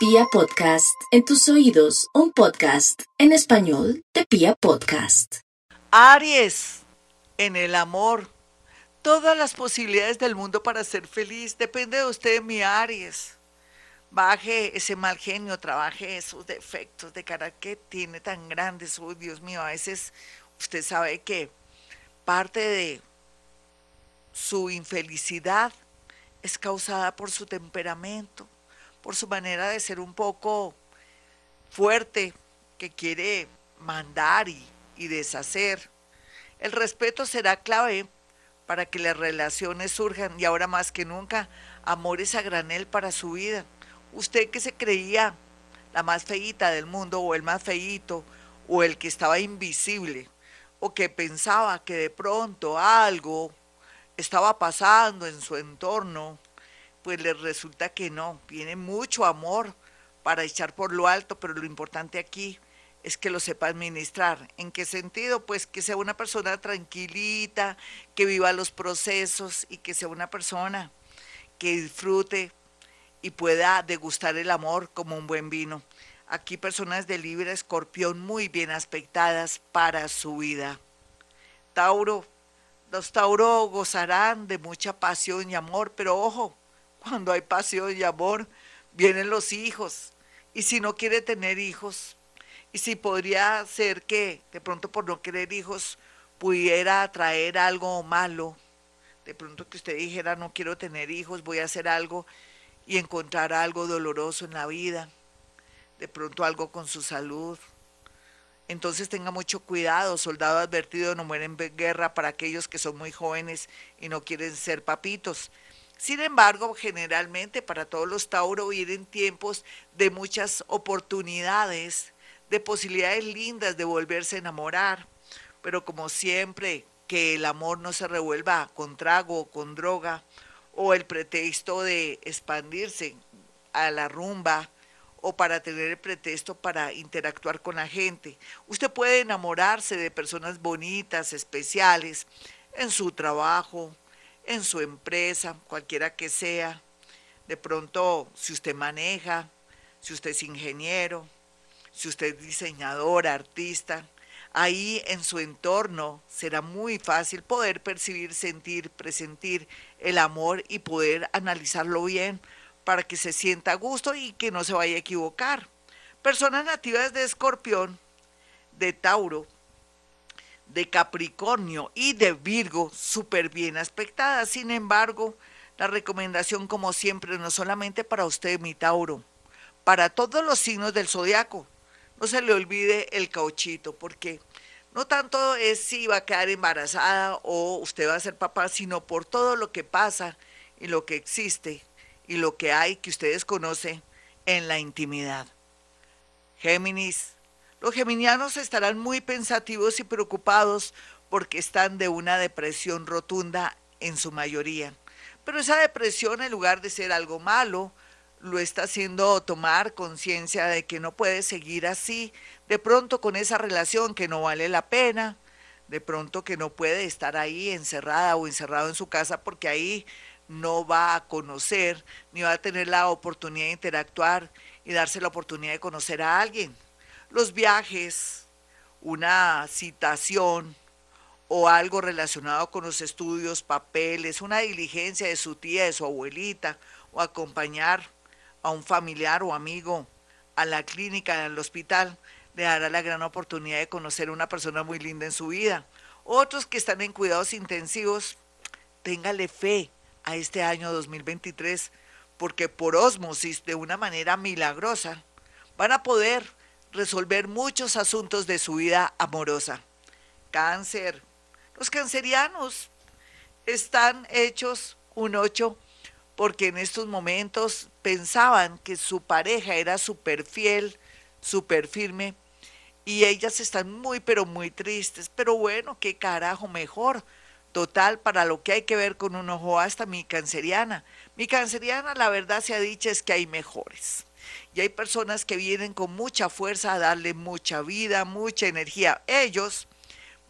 Pia Podcast, en tus oídos, un podcast en español de Pia Podcast. Aries, en el amor, todas las posibilidades del mundo para ser feliz, depende de usted, mi Aries. Baje ese mal genio, trabaje esos defectos de carácter que tiene tan grandes. Oh, Dios mío, a veces usted sabe que parte de su infelicidad es causada por su temperamento, por su manera de ser un poco fuerte, que quiere mandar y, deshacer. El respeto será clave para que las relaciones surjan y ahora más que nunca, amores a granel para su vida. Usted que se creía la más feíta del mundo o el más feíto o el que estaba invisible o que pensaba que de pronto algo estaba pasando en su entorno, pues le resulta que no, tiene mucho amor para echar por lo alto, pero lo importante aquí es que lo sepa administrar. ¿En qué sentido? Pues que sea una persona tranquilita, que viva los procesos y que sea una persona que disfrute y pueda degustar el amor como un buen vino. Aquí personas de libre escorpión muy bien aspectadas para su vida. Tauro, los Tauro gozarán de mucha pasión y amor, pero ojo, cuando hay pasión y amor, vienen los hijos. Y si no quiere tener hijos, y si podría ser que de pronto por no querer hijos pudiera traer algo malo, de pronto que usted dijera no quiero tener hijos, voy a hacer algo y encontrar algo doloroso en la vida, de pronto algo con su salud, entonces tenga mucho cuidado, soldado advertido, no mueren en guerra para aquellos que son muy jóvenes y no quieren ser papitos. Sin embargo, generalmente para todos los Tauro vienen tiempos de muchas oportunidades, de posibilidades lindas de volverse a enamorar, pero como siempre, que el amor no se revuelva con trago o con droga, o el pretexto de expandirse a la rumba, o para tener el pretexto para interactuar con la gente. Usted puede enamorarse de personas bonitas, especiales, en su trabajo, en su empresa, cualquiera que sea. De pronto, si usted maneja, si usted es ingeniero, si usted es diseñador, artista, ahí en su entorno será muy fácil poder percibir, sentir, presentir el amor y poder analizarlo bien para que se sienta a gusto y que no se vaya a equivocar. Personas nativas de Escorpión, de Tauro, de Capricornio y de Virgo, súper bien aspectadas. Sin embargo, la recomendación, como siempre, no solamente para usted, mi Tauro, para todos los signos del zodiaco. No se le olvide el cauchito, porque no tanto es si va a quedar embarazada o usted va a ser papá, sino por todo lo que pasa y lo que existe y lo que hay que ustedes conocen en la intimidad. Géminis. Los geminianos estarán muy pensativos y preocupados porque están de una depresión rotunda en su mayoría. Pero esa depresión, en lugar de ser algo malo, lo está haciendo tomar conciencia de que no puede seguir así, de pronto con esa relación que no vale la pena, de pronto que no puede estar ahí encerrada o encerrado en su casa porque ahí no va a conocer ni va a tener la oportunidad de interactuar y darse la oportunidad de conocer a alguien. Los viajes, una citación o algo relacionado con los estudios, papeles, una diligencia de su tía, de su abuelita, o acompañar a un familiar o amigo a la clínica, al hospital, le dará la gran oportunidad de conocer a una persona muy linda en su vida. Otros que están en cuidados intensivos, téngale fe, a este año 2023, porque por osmosis, de una manera milagrosa, van a poder resolver muchos asuntos de su vida amorosa. Cáncer. Los cancerianos están hechos un ocho porque en estos momentos pensaban que su pareja era súper fiel, súper firme, y ellas están muy, pero muy tristes. Pero bueno, qué carajo mejor total para lo que hay que ver con un ojo hasta mi canceriana. Mi canceriana, la verdad se ha dicho, es que hay mejores. Y hay personas que vienen con mucha fuerza a darle mucha vida, mucha energía. Ellos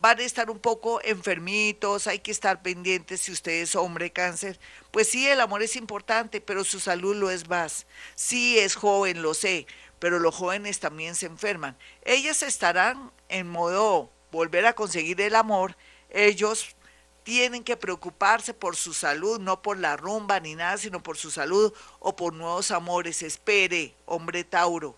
van a estar un poco enfermitos, hay que estar pendientes si usted es hombre cáncer. Pues sí, el amor es importante, pero su salud lo es más. Sí es joven, lo sé, pero los jóvenes también se enferman. Ellas estarán en modo volver a conseguir el amor, ellos tienen que preocuparse por su salud, no por la rumba ni nada, sino por su salud o por nuevos amores. Espere, hombre Tauro,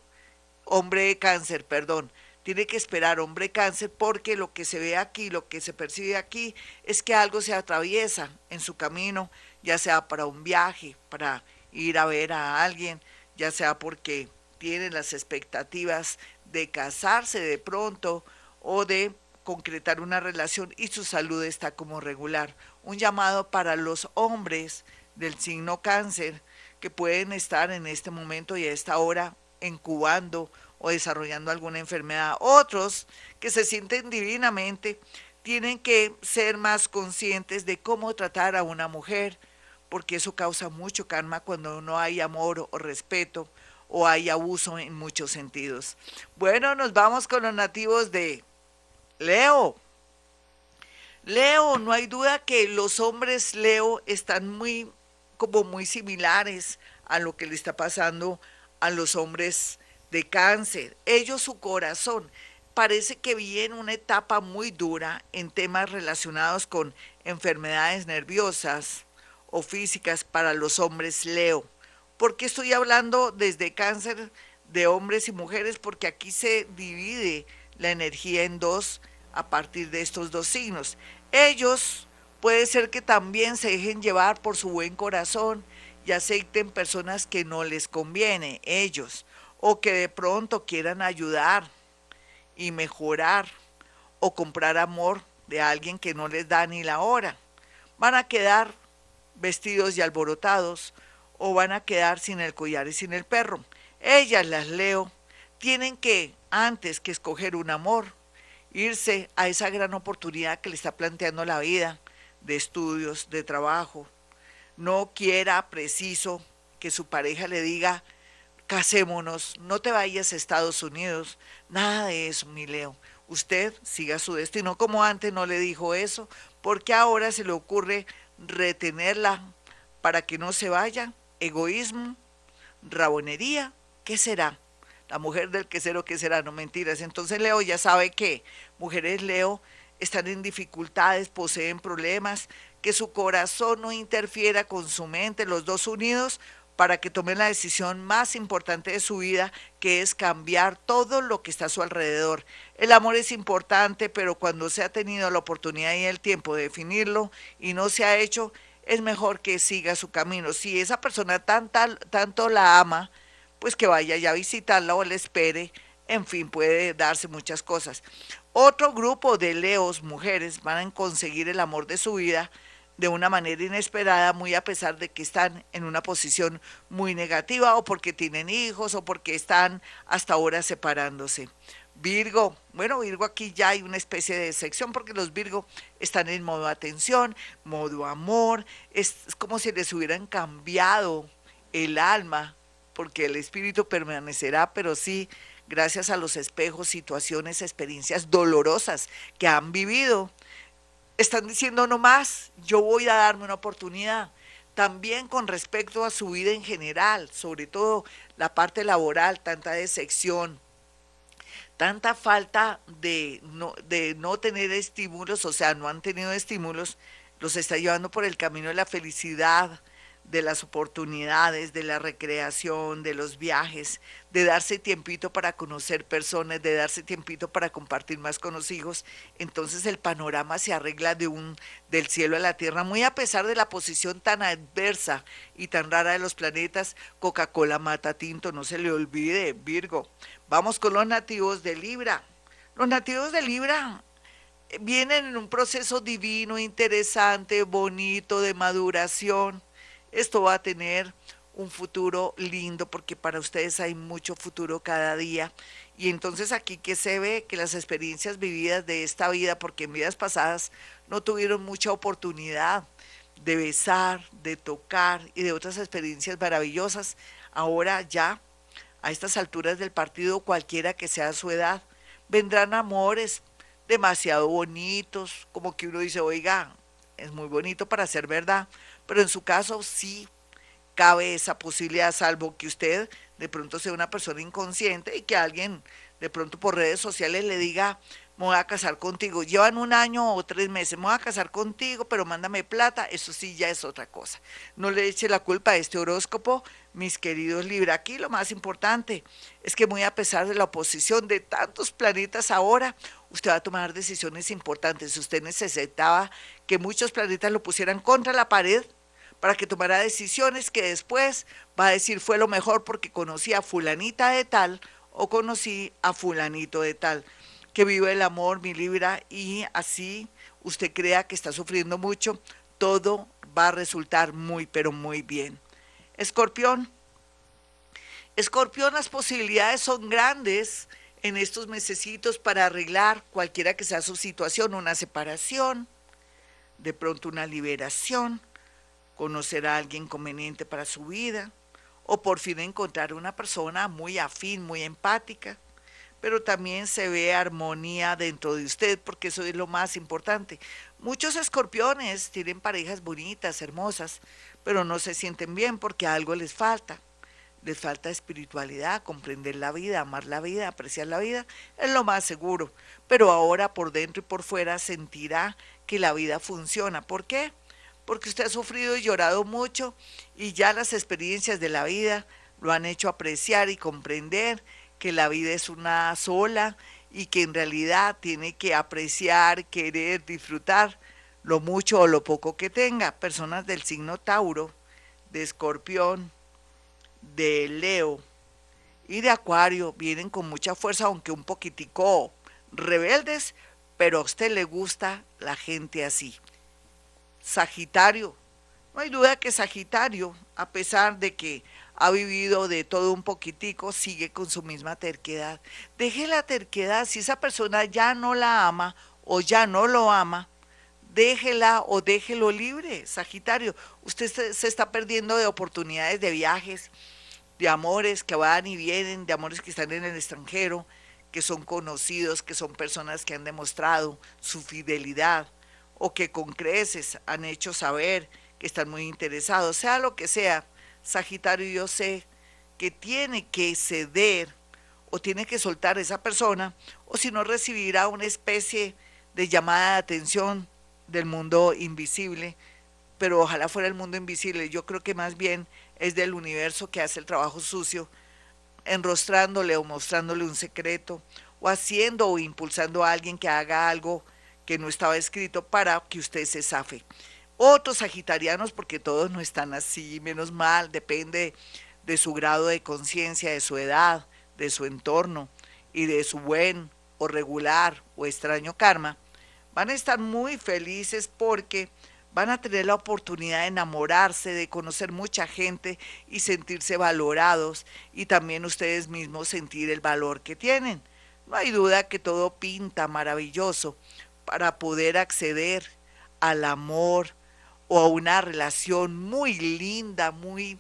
hombre cáncer, perdón. Tiene que esperar, hombre cáncer, porque lo que se ve aquí, lo que se percibe aquí, es que algo se atraviesa en su camino, ya sea para un viaje, para ir a ver a alguien, ya sea porque tienen las expectativas de casarse de pronto o de concretar una relación y su salud está como regular. Un llamado para los hombres del signo cáncer que pueden estar en este momento y a esta hora incubando o desarrollando alguna enfermedad. Otros que se sienten divinamente tienen que ser más conscientes de cómo tratar a una mujer, porque eso causa mucho karma cuando no hay amor o respeto o hay abuso en muchos sentidos. Bueno, nos vamos con los nativos de Leo. Leo, no hay duda que los hombres Leo están muy como muy similares a lo que le está pasando a los hombres de cáncer. Ellos su corazón parece que viene una etapa muy dura en temas relacionados con enfermedades nerviosas o físicas para los hombres Leo. ¿Por qué estoy hablando desde cáncer de hombres y mujeres? Porque aquí se divide la energía en dos a partir de estos dos signos. Ellos puede ser que también se dejen llevar por su buen corazón y acepten personas que no les conviene, ellos, o que de pronto quieran ayudar y mejorar o comprar amor de alguien que no les da ni la hora. Van a quedar vestidos y alborotados o van a quedar sin el collar y sin el perro. Ellas las leo, tienen que, antes que escoger un amor, irse a esa gran oportunidad que le está planteando la vida de estudios, de trabajo. No quiera preciso que su pareja le diga, casémonos, no te vayas a Estados Unidos, nada de eso, mi Leo. Usted siga su destino como antes no le dijo eso, porque ahora se le ocurre retenerla para que no se vaya egoísmo, rabonería, ¿qué será? La mujer del quesero, ¿qué será? No mentiras. Entonces Leo ya sabe que mujeres Leo están en dificultades, poseen problemas, que su corazón no interfiera con su mente, los dos unidos, para que tomen la decisión más importante de su vida, que es cambiar todo lo que está a su alrededor. El amor es importante, pero cuando se ha tenido la oportunidad y el tiempo de definirlo y no se ha hecho, es mejor que siga su camino. Si esa persona tanto la ama, pues que vaya ya a visitarla o le espere. En fin, puede darse muchas cosas. Otro grupo de leos, mujeres, van a conseguir el amor de su vida de una manera inesperada, muy a pesar de que están en una posición muy negativa o porque tienen hijos o porque están hasta ahora separándose. Virgo, bueno, Virgo aquí ya hay una especie de sección porque los Virgo están en modo atención, modo amor, es como si les hubieran cambiado el alma, porque el espíritu permanecerá, pero sí, gracias a los espejos, situaciones, experiencias dolorosas que han vivido, están diciendo no más, yo voy a darme una oportunidad. También con respecto a su vida en general, sobre todo la parte laboral, tanta decepción, tanta falta de no, de no tener estímulos, o sea, no han tenido estímulos, los está llevando por el camino de la felicidad, de las oportunidades, de la recreación, de los viajes, de darse tiempito para conocer personas, de darse tiempito para compartir más con los hijos, entonces el panorama se arregla de un del cielo a la tierra, muy a pesar de la posición tan adversa y tan rara de los planetas, Coca-Cola mata tinto, no se le olvide, Virgo. Vamos con los nativos de Libra. Los nativos de Libra vienen en un proceso divino, interesante, bonito, de maduración esto va a tener un futuro lindo porque para ustedes hay mucho futuro cada día. Y entonces aquí que se ve que las experiencias vividas de esta vida, porque en vidas pasadas no tuvieron mucha oportunidad de besar, de tocar y de otras experiencias maravillosas, ahora ya a estas alturas del partido, cualquiera que sea su edad, vendrán amores, demasiado bonitos, como que uno dice, oiga, es muy bonito para ser verdad, pero en su caso sí cabe esa posibilidad, salvo que usted de pronto sea una persona inconsciente y que alguien de pronto por redes sociales le diga, me voy a casar contigo. Llevan un año o tres meses, me voy a casar contigo, pero mándame plata, eso sí ya es otra cosa. No le eche la culpa a este horóscopo, mis queridos Libra. Aquí lo más importante es que muy a pesar de la oposición de tantos planetas ahora, usted va a tomar decisiones importantes. Usted necesitaba que muchos planetas lo pusieran contra la pared para que tomara decisiones que después va a decir fue lo mejor porque conocí a fulanita de tal o conocí a fulanito de tal que vive el amor, mi Libra, y así usted crea que está sufriendo mucho, todo va a resultar muy, pero muy bien. Escorpión. Escorpión, las posibilidades son grandes en estos mesecitos para arreglar cualquiera que sea su situación, una separación, de pronto una liberación, conocer a alguien conveniente para su vida, o por fin encontrar una persona muy afín, muy empática pero también se ve armonía dentro de usted, porque eso es lo más importante. Muchos escorpiones tienen parejas bonitas, hermosas, pero no se sienten bien porque algo les falta. Les falta espiritualidad, comprender la vida, amar la vida, apreciar la vida, es lo más seguro. Pero ahora por dentro y por fuera sentirá que la vida funciona. ¿Por qué? Porque usted ha sufrido y llorado mucho y ya las experiencias de la vida lo han hecho apreciar y comprender que la vida es una sola y que en realidad tiene que apreciar, querer, disfrutar lo mucho o lo poco que tenga. Personas del signo Tauro, de Escorpión, de Leo y de Acuario vienen con mucha fuerza, aunque un poquitico rebeldes, pero a usted le gusta la gente así. Sagitario, no hay duda que Sagitario, a pesar de que ha vivido de todo un poquitico, sigue con su misma terquedad. Deje la terquedad, si esa persona ya no la ama o ya no lo ama, déjela o déjelo libre, Sagitario. Usted se está perdiendo de oportunidades de viajes, de amores que van y vienen, de amores que están en el extranjero, que son conocidos, que son personas que han demostrado su fidelidad o que con creces han hecho saber que están muy interesados, sea lo que sea Sagitario, yo sé que tiene que ceder o tiene que soltar esa persona, o si no recibirá una especie de llamada de atención del mundo invisible, pero ojalá fuera el mundo invisible. Yo creo que más bien es del universo que hace el trabajo sucio, enrostrándole o mostrándole un secreto, o haciendo o impulsando a alguien que haga algo que no estaba escrito para que usted se zafe. Otros sagitarianos, porque todos no están así, menos mal, depende de su grado de conciencia, de su edad, de su entorno y de su buen o regular o extraño karma, van a estar muy felices porque van a tener la oportunidad de enamorarse, de conocer mucha gente y sentirse valorados y también ustedes mismos sentir el valor que tienen. No hay duda que todo pinta maravilloso para poder acceder al amor, o a una relación muy linda, muy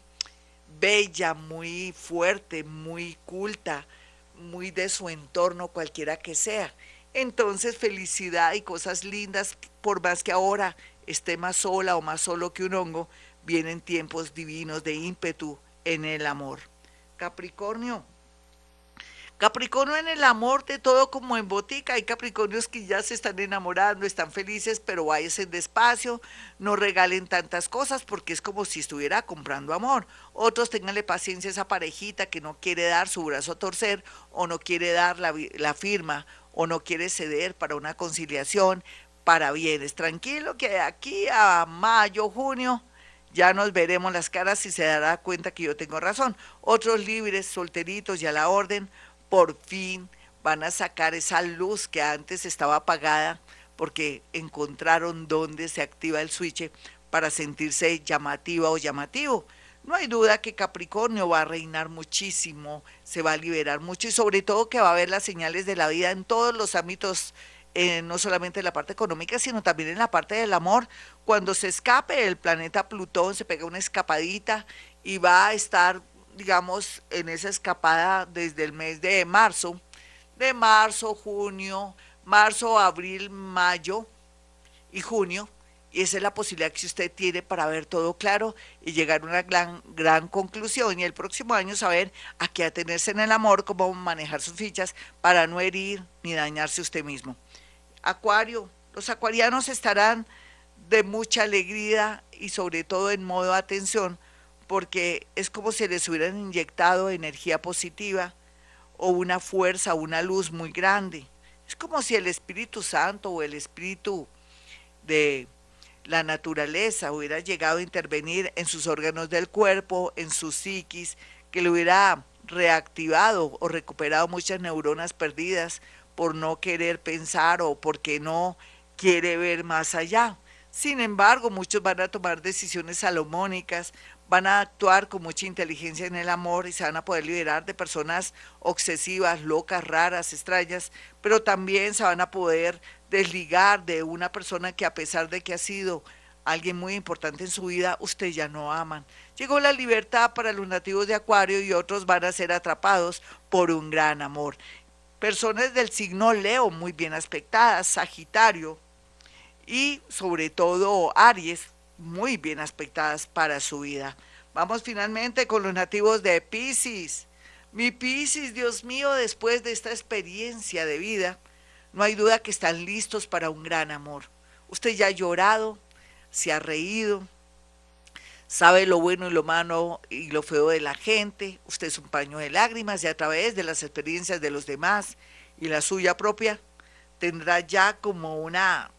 bella, muy fuerte, muy culta, muy de su entorno, cualquiera que sea. Entonces, felicidad y cosas lindas, por más que ahora esté más sola o más solo que un hongo, vienen tiempos divinos de ímpetu en el amor. Capricornio, Capricornio en el amor de todo como en botica. Hay Capricornios que ya se están enamorando, están felices, pero váyanse despacio, no regalen tantas cosas porque es como si estuviera comprando amor. Otros tenganle paciencia a esa parejita que no quiere dar su brazo a torcer o no quiere dar la, la firma o no quiere ceder para una conciliación, para bienes. Tranquilo que de aquí a mayo, junio, ya nos veremos las caras y se dará cuenta que yo tengo razón. Otros libres, solteritos y a la orden, por fin van a sacar esa luz que antes estaba apagada porque encontraron dónde se activa el switch para sentirse llamativa o llamativo. No hay duda que Capricornio va a reinar muchísimo, se va a liberar mucho y sobre todo que va a ver las señales de la vida en todos los ámbitos, eh, no solamente en la parte económica, sino también en la parte del amor. Cuando se escape el planeta Plutón, se pega una escapadita y va a estar digamos, en esa escapada desde el mes de marzo, de marzo, junio, marzo, abril, mayo y junio. Y esa es la posibilidad que usted tiene para ver todo claro y llegar a una gran, gran conclusión. Y el próximo año saber a qué atenerse en el amor, cómo manejar sus fichas para no herir ni dañarse usted mismo. Acuario, los acuarianos estarán de mucha alegría y sobre todo en modo atención, porque es como si les hubieran inyectado energía positiva o una fuerza, una luz muy grande. Es como si el Espíritu Santo o el Espíritu de la naturaleza hubiera llegado a intervenir en sus órganos del cuerpo, en su psiquis, que le hubiera reactivado o recuperado muchas neuronas perdidas por no querer pensar o porque no quiere ver más allá. Sin embargo, muchos van a tomar decisiones salomónicas, van a actuar con mucha inteligencia en el amor y se van a poder liberar de personas obsesivas, locas, raras, extrañas, pero también se van a poder desligar de una persona que a pesar de que ha sido alguien muy importante en su vida, usted ya no aman. Llegó la libertad para los nativos de Acuario y otros van a ser atrapados por un gran amor. Personas del signo Leo muy bien aspectadas, Sagitario y sobre todo Aries muy bien aspectadas para su vida. Vamos finalmente con los nativos de Pisces. Mi Pisces, Dios mío, después de esta experiencia de vida, no hay duda que están listos para un gran amor. Usted ya ha llorado, se ha reído, sabe lo bueno y lo malo y lo feo de la gente. Usted es un paño de lágrimas y a través de las experiencias de los demás y la suya propia tendrá ya como una,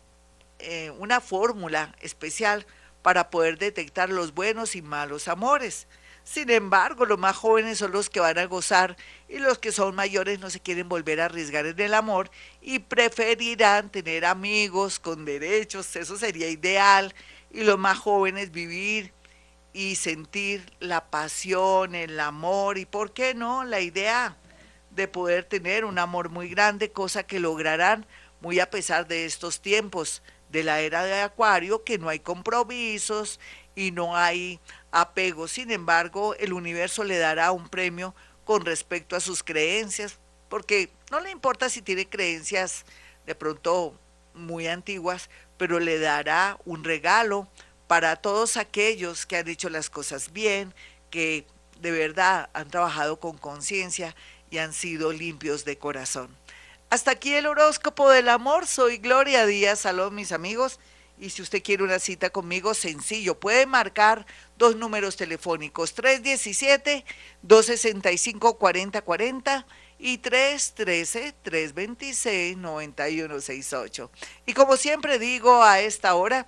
eh, una fórmula especial para poder detectar los buenos y malos amores. Sin embargo, los más jóvenes son los que van a gozar y los que son mayores no se quieren volver a arriesgar en el amor y preferirán tener amigos con derechos, eso sería ideal, y los más jóvenes vivir y sentir la pasión, el amor y, ¿por qué no?, la idea de poder tener un amor muy grande, cosa que lograrán muy a pesar de estos tiempos de la era de Acuario, que no hay compromisos y no hay apego. Sin embargo, el universo le dará un premio con respecto a sus creencias, porque no le importa si tiene creencias de pronto muy antiguas, pero le dará un regalo para todos aquellos que han hecho las cosas bien, que de verdad han trabajado con conciencia y han sido limpios de corazón. Hasta aquí el horóscopo del amor. Soy Gloria Díaz. Saludos mis amigos. Y si usted quiere una cita conmigo, sencillo, puede marcar dos números telefónicos, 317-265-4040 y 313-326-9168. Y como siempre digo a esta hora,